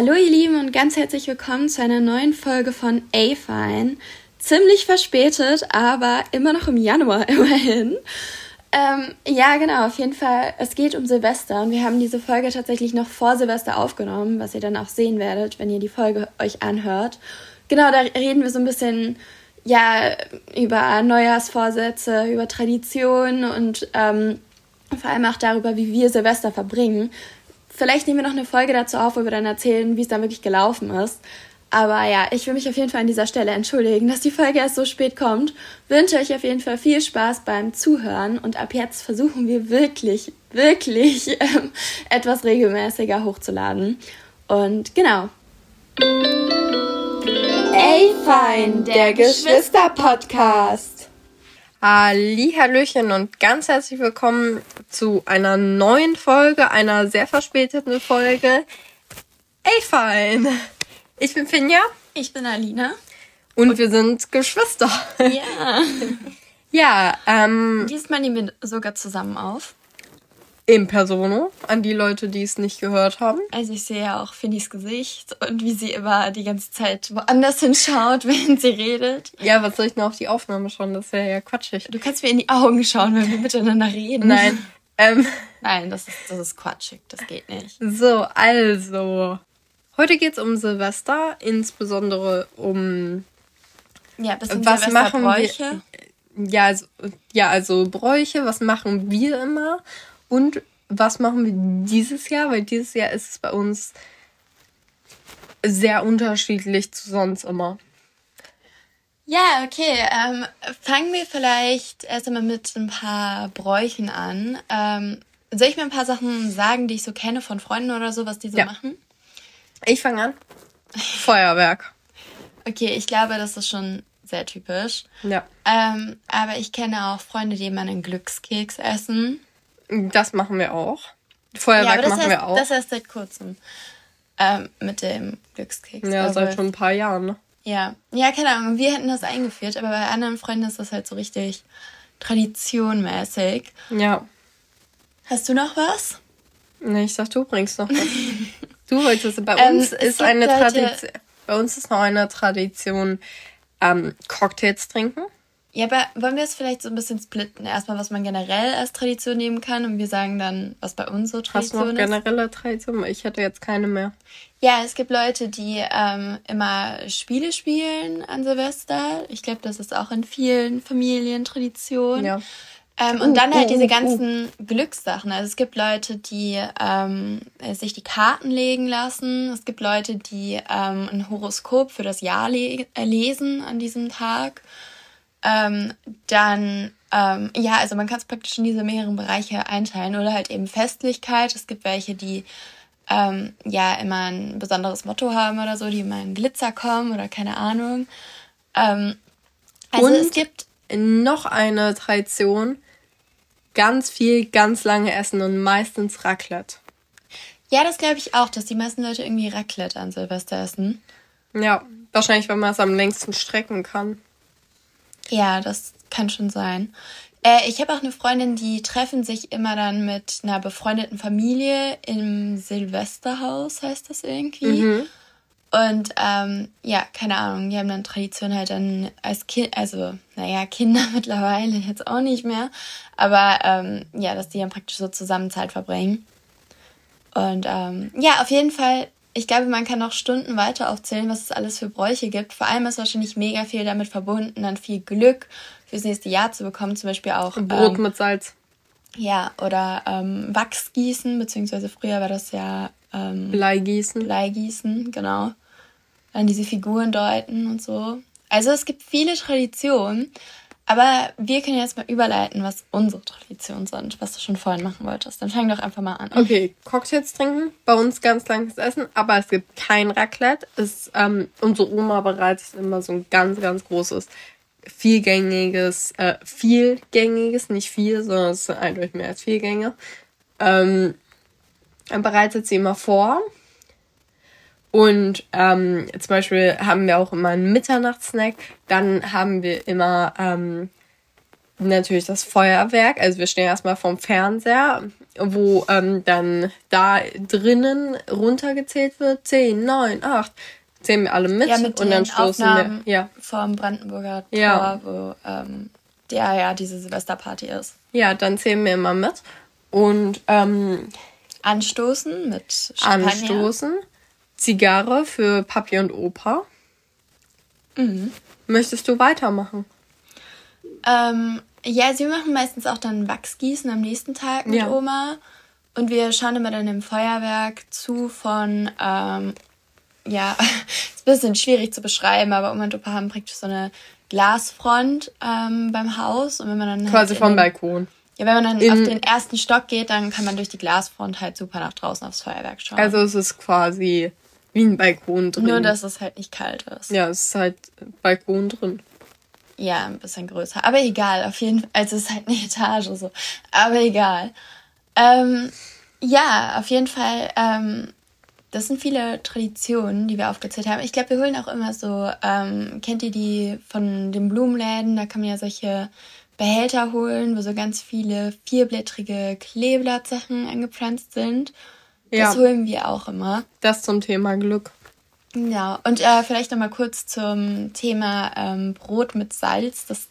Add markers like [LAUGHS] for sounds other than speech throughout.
Hallo ihr Lieben und ganz herzlich willkommen zu einer neuen Folge von A-Fine. Ziemlich verspätet, aber immer noch im Januar [LAUGHS] immerhin. Ähm, ja, genau, auf jeden Fall. Es geht um Silvester und wir haben diese Folge tatsächlich noch vor Silvester aufgenommen, was ihr dann auch sehen werdet, wenn ihr die Folge euch anhört. Genau, da reden wir so ein bisschen ja über Neujahrsvorsätze, über Traditionen und ähm, vor allem auch darüber, wie wir Silvester verbringen. Vielleicht nehmen wir noch eine Folge dazu auf, wo wir dann erzählen, wie es dann wirklich gelaufen ist. Aber ja, ich will mich auf jeden Fall an dieser Stelle entschuldigen, dass die Folge erst so spät kommt. Wünsche euch auf jeden Fall viel Spaß beim Zuhören und ab jetzt versuchen wir wirklich, wirklich [LAUGHS] ähm, etwas regelmäßiger hochzuladen. Und genau. Ey, fein, der Geschwister-Podcast. Hallöchen und ganz herzlich willkommen zu einer neuen Folge, einer sehr verspäteten Folge. Ey, fein. Ich bin Finja. Ich bin Alina. Und, und wir sind Geschwister. Ja. [LAUGHS] ja, ähm. Diesmal nehmen wir sogar zusammen auf. Im Persono, an die Leute, die es nicht gehört haben. Also ich sehe ja auch Finnys Gesicht und wie sie immer die ganze Zeit woanders hinschaut, [LAUGHS] während sie redet. Ja, was soll ich noch auf die Aufnahme schauen? Das wäre ja quatschig. Du kannst mir in die Augen schauen, wenn wir miteinander reden. Nein. Ähm. Nein, das ist, das ist quatschig, das geht nicht. So, also. Heute geht es um Silvester, insbesondere um ja, bisschen was machen wir? Ja, also, ja, also Bräuche, was machen wir immer? Und was machen wir dieses Jahr? Weil dieses Jahr ist es bei uns sehr unterschiedlich zu sonst immer. Ja, okay. Ähm, fangen wir vielleicht erst einmal mit ein paar Bräuchen an. Ähm, soll ich mir ein paar Sachen sagen, die ich so kenne von Freunden oder so, was die so ja. machen? Ich fange an. [LAUGHS] Feuerwerk. Okay, ich glaube, das ist schon sehr typisch. Ja. Ähm, aber ich kenne auch Freunde, die immer einen Glückskeks essen. Das machen wir auch. Feuerwerk ja, machen heißt, wir auch. Das erst seit kurzem. Ähm, mit dem Glückskeks. Ja, seit schon ein paar Jahren, ne? Ja. Ja, keine Ahnung. Wir hätten das eingeführt, aber bei anderen Freunden ist das halt so richtig traditionmäßig. Ja. Hast du noch was? Nee, ich sag, du bringst noch was. [LAUGHS] du wolltest. Bei ähm, uns ist eine Tradition. Bei uns ist noch eine Tradition, ähm, Cocktails trinken. Ja, aber wollen wir es vielleicht so ein bisschen splitten? Erstmal, was man generell als Tradition nehmen kann und wir sagen dann, was bei uns so Tradition Hast du noch generelle Tradition? Ich hätte jetzt keine mehr. Ja, es gibt Leute, die ähm, immer Spiele spielen an Silvester. Ich glaube, das ist auch in vielen Familien Tradition. Ja. Ähm, und uh, dann halt uh, diese uh, ganzen uh. Glückssachen. Also es gibt Leute, die ähm, sich die Karten legen lassen. Es gibt Leute, die ähm, ein Horoskop für das Jahr le äh, lesen an diesem Tag. Ähm, dann, ähm, ja, also man kann es praktisch in diese mehreren Bereiche einteilen oder halt eben Festlichkeit. Es gibt welche, die ähm, ja immer ein besonderes Motto haben oder so, die immer in Glitzer kommen oder keine Ahnung. Ähm, also Und es gibt noch eine Tradition, ganz viel, ganz lange essen und meistens Raclette. Ja, das glaube ich auch, dass die meisten Leute irgendwie Raclette an Silvester essen. Ja, wahrscheinlich, weil man es am längsten strecken kann. Ja, das kann schon sein. Äh, ich habe auch eine Freundin, die treffen sich immer dann mit einer befreundeten Familie im Silvesterhaus, heißt das irgendwie. Mhm. Und ähm, ja, keine Ahnung, die haben dann Tradition halt dann als Kind, also naja, Kinder [LAUGHS] mittlerweile jetzt auch nicht mehr, aber ähm, ja, dass die dann praktisch so zusammen Zeit verbringen. Und ähm, ja, auf jeden Fall ich glaube, man kann noch Stunden weiter aufzählen, was es alles für Bräuche gibt. Vor allem ist wahrscheinlich mega viel damit verbunden, dann viel Glück fürs nächste Jahr zu bekommen. Zum Beispiel auch. Brot ähm, mit Salz. Ja, oder ähm, Wachsgießen, beziehungsweise früher war das ja. Ähm, Bleigießen. Bleigießen, genau. Dann diese Figuren deuten und so. Also es gibt viele Traditionen. Aber wir können jetzt mal überleiten, was unsere Traditionen sind, was du schon vorhin machen wolltest. Dann fang doch einfach mal an. Okay, Cocktails trinken, bei uns ganz langes Essen, aber es gibt kein Raclette. Es, ähm, unsere Oma bereitet immer so ein ganz, ganz großes, vielgängiges, äh, vielgängiges, nicht viel, sondern es sind eindeutig mehr als vier Gänge. Ähm, bereitet sie immer vor. Und ähm, zum Beispiel haben wir auch immer einen Mitternachtssnack. Dann haben wir immer ähm, natürlich das Feuerwerk. Also wir stehen erstmal vorm Fernseher, wo ähm, dann da drinnen runtergezählt wird. Zehn, neun, acht. Zählen wir alle mit, ja, mit und dann stoßen Aufnahmen wir. Ja. Vom Brandenburger Tor, ja. wo ähm, der ja diese Silvesterparty ist. Ja, dann zählen wir immer mit. Und ähm, anstoßen mit Champagner. Anstoßen. Zigarre für Papi und Opa. Mhm. Möchtest du weitermachen? Ähm, ja, sie machen meistens auch dann Wachsgießen am nächsten Tag mit ja. Oma. Und wir schauen immer dann im Feuerwerk zu von, ähm, ja, [LAUGHS] ist ein bisschen schwierig zu beschreiben, aber Oma und Opa haben praktisch so eine Glasfront ähm, beim Haus. Und wenn man dann halt Quasi vom den, Balkon. Ja, wenn man dann in, auf den ersten Stock geht, dann kann man durch die Glasfront halt super nach draußen aufs Feuerwerk schauen. Also es ist quasi wie ein Balkon drin. Nur, dass es halt nicht kalt ist. Ja, es ist halt Balkon drin. Ja, ein bisschen größer. Aber egal, auf jeden Fall. Also es ist halt eine [LAUGHS] Etage so. Aber egal. Ähm, ja, auf jeden Fall. Ähm, das sind viele Traditionen, die wir aufgezählt haben. Ich glaube, wir holen auch immer so, ähm, kennt ihr die von den Blumenläden? Da kann man ja solche Behälter holen, wo so ganz viele vierblättrige Kleeblattsachen angepflanzt sind. Das ja. holen wir auch immer. Das zum Thema Glück. Ja, und äh, vielleicht nochmal kurz zum Thema ähm, Brot mit Salz. Das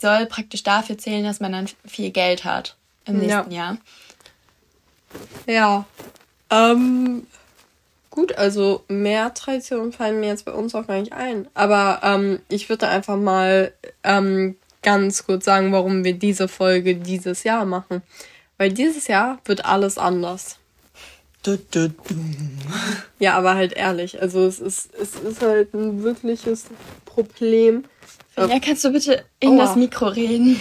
soll praktisch dafür zählen, dass man dann viel Geld hat im nächsten ja. Jahr. Ja. Ähm, gut, also mehr Traditionen fallen mir jetzt bei uns auch gar nicht ein. Aber ähm, ich würde einfach mal ähm, ganz kurz sagen, warum wir diese Folge dieses Jahr machen. Weil dieses Jahr wird alles anders. Ja, aber halt ehrlich. Also es ist, es ist halt ein wirkliches Problem. Ja, kannst du bitte in Aua. das Mikro reden?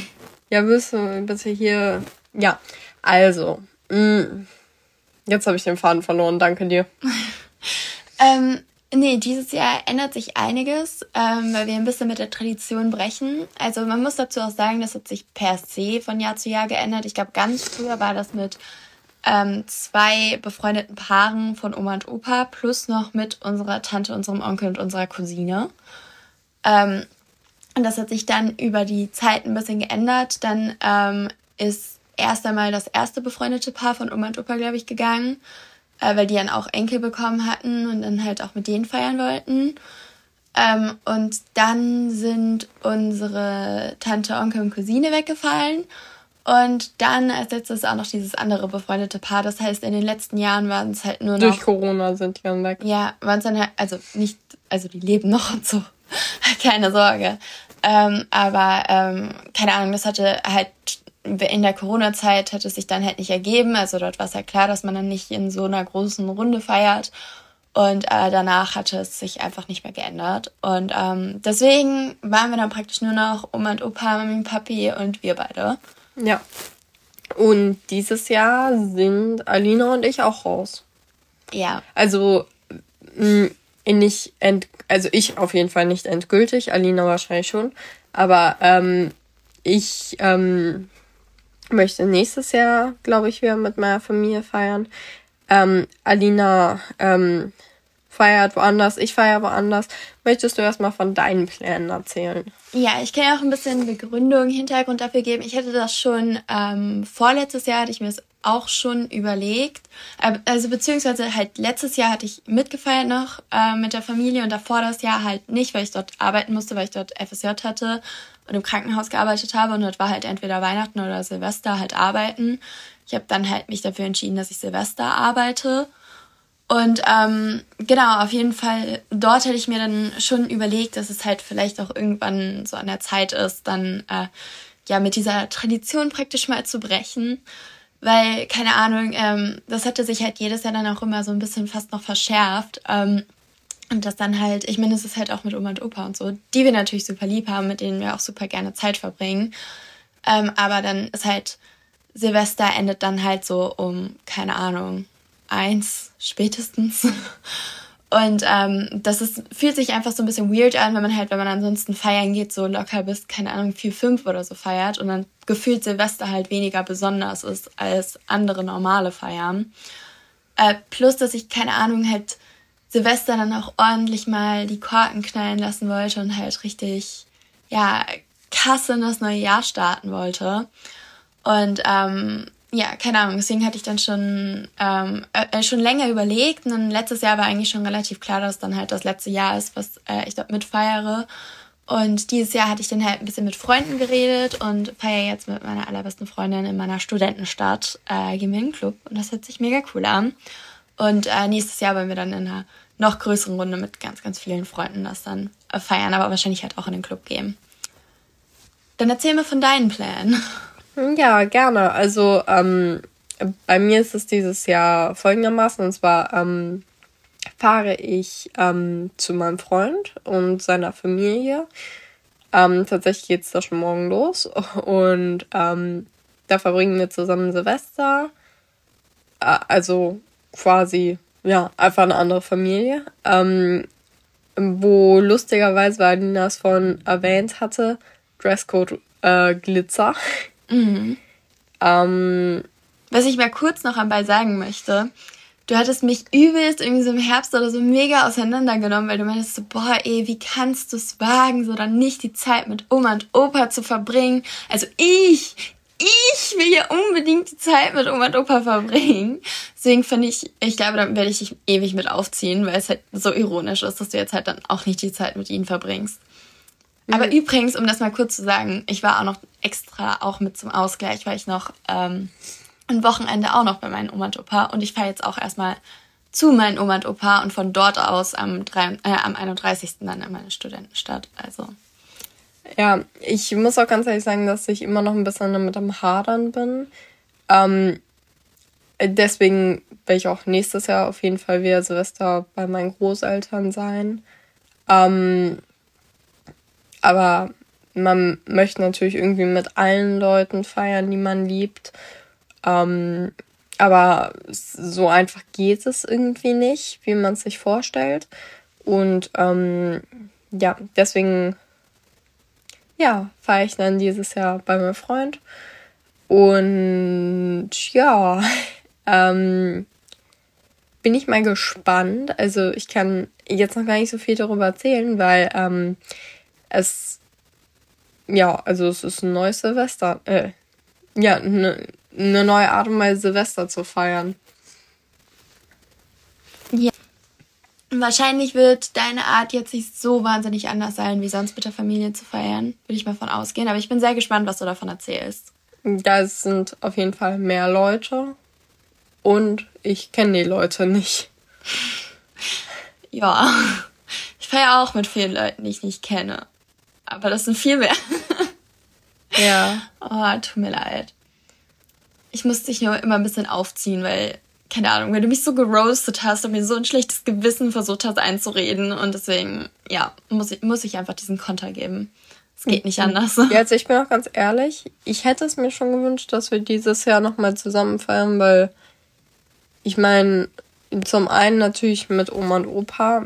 Ja, wirst du bitte hier. Ja, also. Mh. Mm, jetzt habe ich den Faden verloren, danke dir. [LAUGHS] ähm, nee, dieses Jahr ändert sich einiges, ähm, weil wir ein bisschen mit der Tradition brechen. Also man muss dazu auch sagen, das hat sich per se von Jahr zu Jahr geändert. Ich glaube, ganz früher war das mit ähm, zwei befreundeten Paaren von Oma und Opa plus noch mit unserer Tante, unserem Onkel und unserer Cousine. Ähm, und das hat sich dann über die Zeit ein bisschen geändert. Dann ähm, ist erst einmal das erste befreundete Paar von Oma und Opa, glaube ich, gegangen, äh, weil die dann auch Enkel bekommen hatten und dann halt auch mit denen feiern wollten. Ähm, und dann sind unsere Tante, Onkel und Cousine weggefallen. Und dann als letztes auch noch dieses andere befreundete Paar. Das heißt, in den letzten Jahren waren es halt nur noch. Durch Corona sind die dann weg. Ja, waren es dann halt, also nicht, also die leben noch und so. [LAUGHS] keine Sorge. Ähm, aber ähm, keine Ahnung, das hatte halt in der Corona-Zeit hat es sich dann halt nicht ergeben. Also dort war es halt klar, dass man dann nicht in so einer großen Runde feiert. Und äh, danach hatte es sich einfach nicht mehr geändert. Und ähm, deswegen waren wir dann praktisch nur noch Oma und Opa, Mami, Papi und wir beide. Ja. Und dieses Jahr sind Alina und ich auch raus. Ja. Also mh, mm, nicht ent also ich auf jeden Fall nicht endgültig, Alina wahrscheinlich schon. Aber ähm, ich ähm, möchte nächstes Jahr, glaube ich, wieder mit meiner Familie feiern. Ähm, Alina ähm, feiert woanders, ich feiere woanders. Möchtest du erstmal von deinen Plänen erzählen? Ja, ich kann ja auch ein bisschen Begründung, Hintergrund dafür geben. Ich hätte das schon ähm, vorletztes Jahr, hatte ich mir das auch schon überlegt. Ähm, also beziehungsweise halt letztes Jahr hatte ich mitgefeiert noch äh, mit der Familie und davor das Jahr halt nicht, weil ich dort arbeiten musste, weil ich dort FSJ hatte und im Krankenhaus gearbeitet habe und dort war halt entweder Weihnachten oder Silvester halt arbeiten. Ich habe dann halt mich dafür entschieden, dass ich Silvester arbeite. Und ähm, genau, auf jeden Fall, dort hätte ich mir dann schon überlegt, dass es halt vielleicht auch irgendwann so an der Zeit ist, dann äh, ja mit dieser Tradition praktisch mal zu brechen. Weil, keine Ahnung, ähm, das hatte sich halt jedes Jahr dann auch immer so ein bisschen fast noch verschärft. Ähm, und das dann halt, ich meine, es ist halt auch mit Oma und Opa und so, die wir natürlich super lieb haben, mit denen wir auch super gerne Zeit verbringen. Ähm, aber dann ist halt, Silvester endet dann halt so um, keine Ahnung, eins spätestens. Und ähm, das ist, fühlt sich einfach so ein bisschen weird an, wenn man halt, wenn man ansonsten feiern geht, so locker bis, keine Ahnung, vier, fünf oder so feiert und dann gefühlt Silvester halt weniger besonders ist als andere normale Feiern. Äh, plus, dass ich, keine Ahnung, halt Silvester dann auch ordentlich mal die Korken knallen lassen wollte und halt richtig, ja, krass in das neue Jahr starten wollte. Und ähm, ja, keine Ahnung, deswegen hatte ich dann schon, ähm, äh, schon länger überlegt. Und dann letztes Jahr war eigentlich schon relativ klar, dass dann halt das letzte Jahr ist, was äh, ich dort mitfeiere. Und dieses Jahr hatte ich dann halt ein bisschen mit Freunden geredet und feiere jetzt mit meiner allerbesten Freundin in meiner Studentenstadt, äh, gehen wir in den Club. Und das hört sich mega cool an. Und äh, nächstes Jahr wollen wir dann in einer noch größeren Runde mit ganz, ganz vielen Freunden das dann äh, feiern, aber wahrscheinlich halt auch in den Club gehen. Dann erzähl mir von deinen Plänen. Ja, gerne. Also ähm, bei mir ist es dieses Jahr folgendermaßen, und zwar ähm, fahre ich ähm, zu meinem Freund und seiner Familie. Ähm, tatsächlich geht es da schon morgen los und ähm, da verbringen wir zusammen Silvester. Äh, also quasi, ja, einfach eine andere Familie. Ähm, wo lustigerweise, weil Nina es von erwähnt hatte, Dresscode äh, Glitzer. [LAUGHS] Mhm. Ähm, Was ich mal kurz noch einbei sagen möchte, du hattest mich übelst irgendwie so im Herbst oder so mega auseinandergenommen, weil du meintest so, boah, ey, wie kannst du es wagen, so dann nicht die Zeit mit Oma und Opa zu verbringen? Also ich, ich will ja unbedingt die Zeit mit Oma und Opa verbringen. Deswegen finde ich, ich glaube, da werde ich dich ewig mit aufziehen, weil es halt so ironisch ist, dass du jetzt halt dann auch nicht die Zeit mit ihnen verbringst. Mhm. Aber übrigens, um das mal kurz zu sagen, ich war auch noch extra auch mit zum Ausgleich, weil ich noch ähm, ein Wochenende auch noch bei meinen Oma und Opa und ich fahre jetzt auch erstmal zu meinen Oma und Opa und von dort aus am, 3, äh, am 31. dann in meine Studentenstadt. Also. Ja, ich muss auch ganz ehrlich sagen, dass ich immer noch ein bisschen damit am Hadern bin. Ähm, deswegen werde ich auch nächstes Jahr auf jeden Fall wieder Silvester bei meinen Großeltern sein. Ähm, aber man möchte natürlich irgendwie mit allen Leuten feiern, die man liebt. Ähm, aber so einfach geht es irgendwie nicht, wie man es sich vorstellt. Und ähm, ja, deswegen ja, fahre ich dann dieses Jahr bei meinem Freund. Und ja, [LAUGHS] ähm, bin ich mal gespannt. Also ich kann jetzt noch gar nicht so viel darüber erzählen, weil ähm, es, ja, also es ist ein neues Silvester. Äh, ja, eine ne neue Art und Weise Silvester zu feiern. Ja. Wahrscheinlich wird deine Art jetzt nicht so wahnsinnig anders sein, wie sonst mit der Familie zu feiern. Würde ich mal von ausgehen. Aber ich bin sehr gespannt, was du davon erzählst. Da sind auf jeden Fall mehr Leute. Und ich kenne die Leute nicht. [LAUGHS] Ja. Ich feiere auch mit vielen Leuten, die ich nicht kenne. Aber das sind viel mehr. [LAUGHS] ja. Oh, tut mir leid. Ich musste dich nur immer ein bisschen aufziehen, weil, keine Ahnung, wenn du mich so geroastet hast und mir so ein schlechtes Gewissen versucht hast einzureden und deswegen, ja, muss ich, muss ich einfach diesen Konter geben. Es geht nicht anders. Ja, also ich bin auch ganz ehrlich, ich hätte es mir schon gewünscht, dass wir dieses Jahr nochmal zusammen feiern, weil ich meine, zum einen natürlich mit Oma und Opa,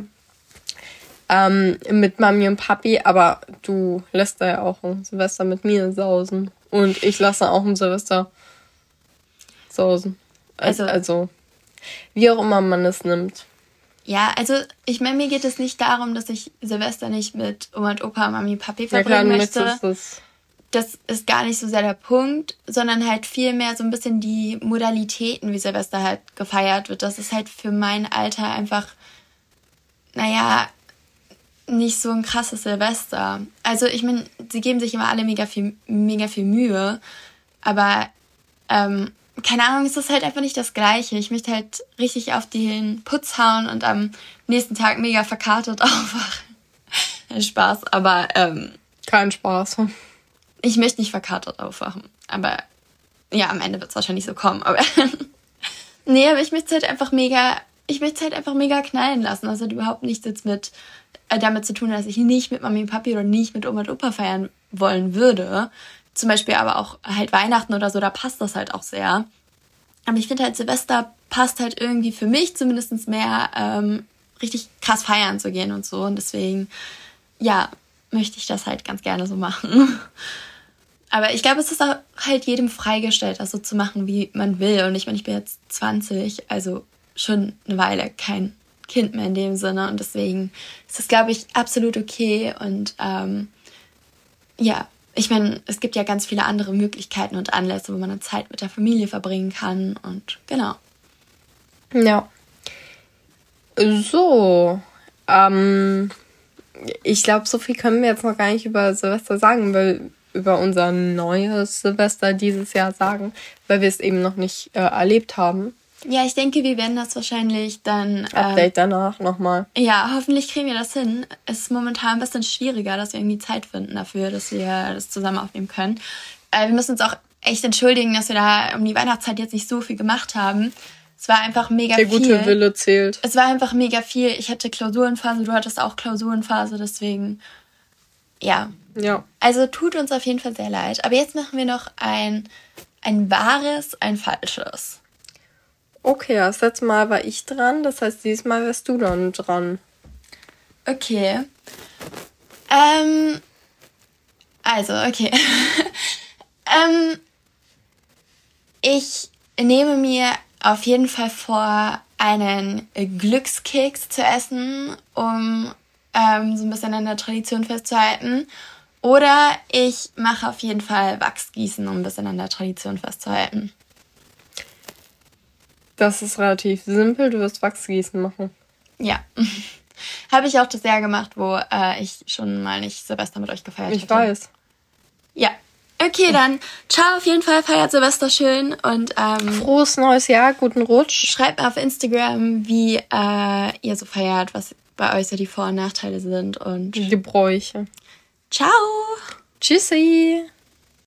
ähm, mit Mami und Papi, aber du lässt da ja auch ein Silvester mit mir sausen. Und ich lasse auch ein Silvester sausen. Also, also wie auch immer man es nimmt. Ja, also ich meine, mir geht es nicht darum, dass ich Silvester nicht mit Oma und Opa, Mami, Papi verbringen ja, klar, möchte. Das. das ist gar nicht so sehr der Punkt, sondern halt vielmehr so ein bisschen die Modalitäten, wie Silvester halt gefeiert wird. Das ist halt für mein Alter einfach, naja, nicht so ein krasses Silvester. Also ich meine, sie geben sich immer alle mega viel, mega viel Mühe, aber ähm, keine Ahnung, es ist halt einfach nicht das Gleiche. Ich möchte halt richtig auf den Putz hauen und am nächsten Tag mega verkartet [LAUGHS] aufwachen. Spaß, aber ähm, kein Spaß. Ich möchte nicht verkartet aufwachen, aber ja, am Ende wird es wahrscheinlich so kommen. Aber [LAUGHS] nee, aber ich möchte es halt einfach mega, ich möchte es halt einfach mega knallen lassen. Also überhaupt nichts jetzt mit äh, damit zu tun, dass ich nicht mit Mami und Papi oder nicht mit Oma und Opa feiern wollen würde. Zum Beispiel aber auch halt Weihnachten oder so, da passt das halt auch sehr. Aber ich finde halt Silvester passt halt irgendwie für mich zumindest mehr ähm, richtig krass feiern zu gehen und so. Und deswegen, ja, möchte ich das halt ganz gerne so machen. [LAUGHS] Aber ich glaube, es ist auch halt jedem freigestellt, das so zu machen, wie man will. Und ich meine, ich bin jetzt 20, also schon eine Weile kein Kind mehr in dem Sinne. Und deswegen ist das, glaube ich, absolut okay. Und ähm, ja, ich meine, es gibt ja ganz viele andere Möglichkeiten und Anlässe, wo man dann Zeit mit der Familie verbringen kann und genau. Ja. So, ähm, ich glaube, so viel können wir jetzt noch gar nicht über Silvester sagen, weil über unser neues Silvester dieses Jahr sagen, weil wir es eben noch nicht äh, erlebt haben. Ja, ich denke, wir werden das wahrscheinlich dann. Update ähm, danach nochmal. Ja, hoffentlich kriegen wir das hin. Es ist momentan ein bisschen schwieriger, dass wir irgendwie Zeit finden dafür, dass wir das zusammen aufnehmen können. Äh, wir müssen uns auch echt entschuldigen, dass wir da um die Weihnachtszeit jetzt nicht so viel gemacht haben. Es war einfach mega Der viel. Der gute Wille zählt. Es war einfach mega viel. Ich hatte Klausurenphase, du hattest auch Klausurenphase, deswegen. Ja. Ja. Also tut uns auf jeden Fall sehr leid. Aber jetzt machen wir noch ein, ein wahres, ein falsches. Okay, das letzte Mal war ich dran, das heißt, dieses Mal wärst du dann dran. Okay. Ähm. Also, okay. [LAUGHS] ähm. Ich nehme mir auf jeden Fall vor, einen Glückskeks zu essen, um ähm, so ein bisschen an der Tradition festzuhalten. Oder ich mache auf jeden Fall Wachsgießen, um ein bisschen an der Tradition festzuhalten. Das ist relativ simpel. Du wirst Wachsgießen machen. Ja. [LAUGHS] Habe ich auch das Jahr gemacht, wo äh, ich schon mal nicht Silvester mit euch gefeiert habe. Ich hatte. weiß. Ja. Okay, dann ciao auf jeden Fall, feiert Silvester schön und ähm, frohes neues Jahr, guten Rutsch. Schreibt mir auf Instagram, wie äh, ihr so feiert, was bei euch so die Vor- und Nachteile sind und die Bräuche. Ciao. Tschüssi.